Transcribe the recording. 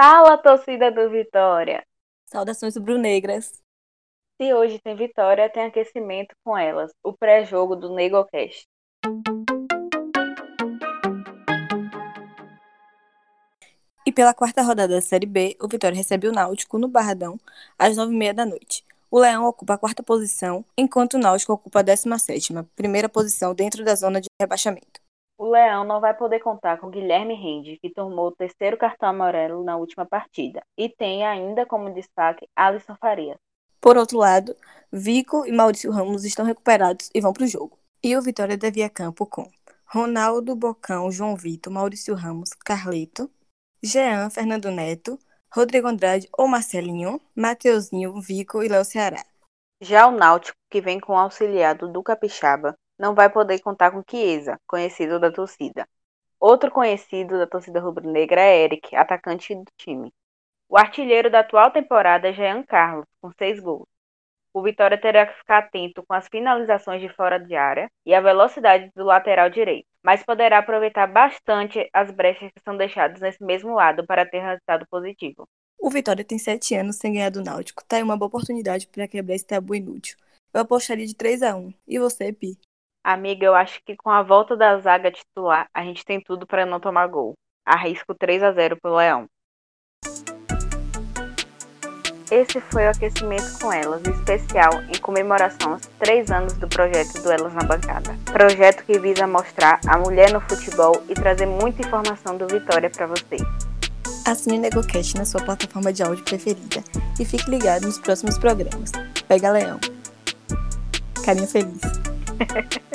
Fala, torcida do Vitória! Saudações rubro-negras! Se hoje tem vitória, tem aquecimento com elas, o pré-jogo do NegoCast. E pela quarta rodada da Série B, o Vitória recebe o Náutico no Barradão às nove e meia da noite. O Leão ocupa a quarta posição, enquanto o Náutico ocupa a décima sétima, primeira posição dentro da zona de rebaixamento. O Leão não vai poder contar com Guilherme Rende, que tomou o terceiro cartão amarelo na última partida, e tem ainda como destaque Alisson Farias. Por outro lado, Vico e Maurício Ramos estão recuperados e vão para o jogo. E o Vitória deve ir a campo com Ronaldo Bocão, João Vitor, Maurício Ramos, Carleto, Jean, Fernando Neto, Rodrigo Andrade ou Marcelinho, Mateuzinho, Vico e Léo Ceará. Já o Náutico, que vem com o auxiliado do Capixaba, não vai poder contar com Chiesa, conhecido da torcida. Outro conhecido da torcida rubro-negra é Eric, atacante do time. O artilheiro da atual temporada é Jean Carlos, com seis gols. O Vitória terá que ficar atento com as finalizações de fora de área e a velocidade do lateral direito, mas poderá aproveitar bastante as brechas que são deixadas nesse mesmo lado para ter resultado positivo. O Vitória tem sete anos sem ganhar do Náutico. Tá aí uma boa oportunidade para quebrar esse tabu inútil. Eu apostaria de 3 a 1 E você, Pi? Amiga, eu acho que com a volta da zaga titular, a gente tem tudo para não tomar gol. Arrisco 3 a 0 pro Leão. Esse foi o aquecimento com elas, especial em comemoração aos três anos do projeto do Elas na Bancada. Projeto que visa mostrar a mulher no futebol e trazer muita informação do Vitória para vocês. Assine o NegoCast na sua plataforma de áudio preferida e fique ligado nos próximos programas. Pega Leão. Carinha feliz.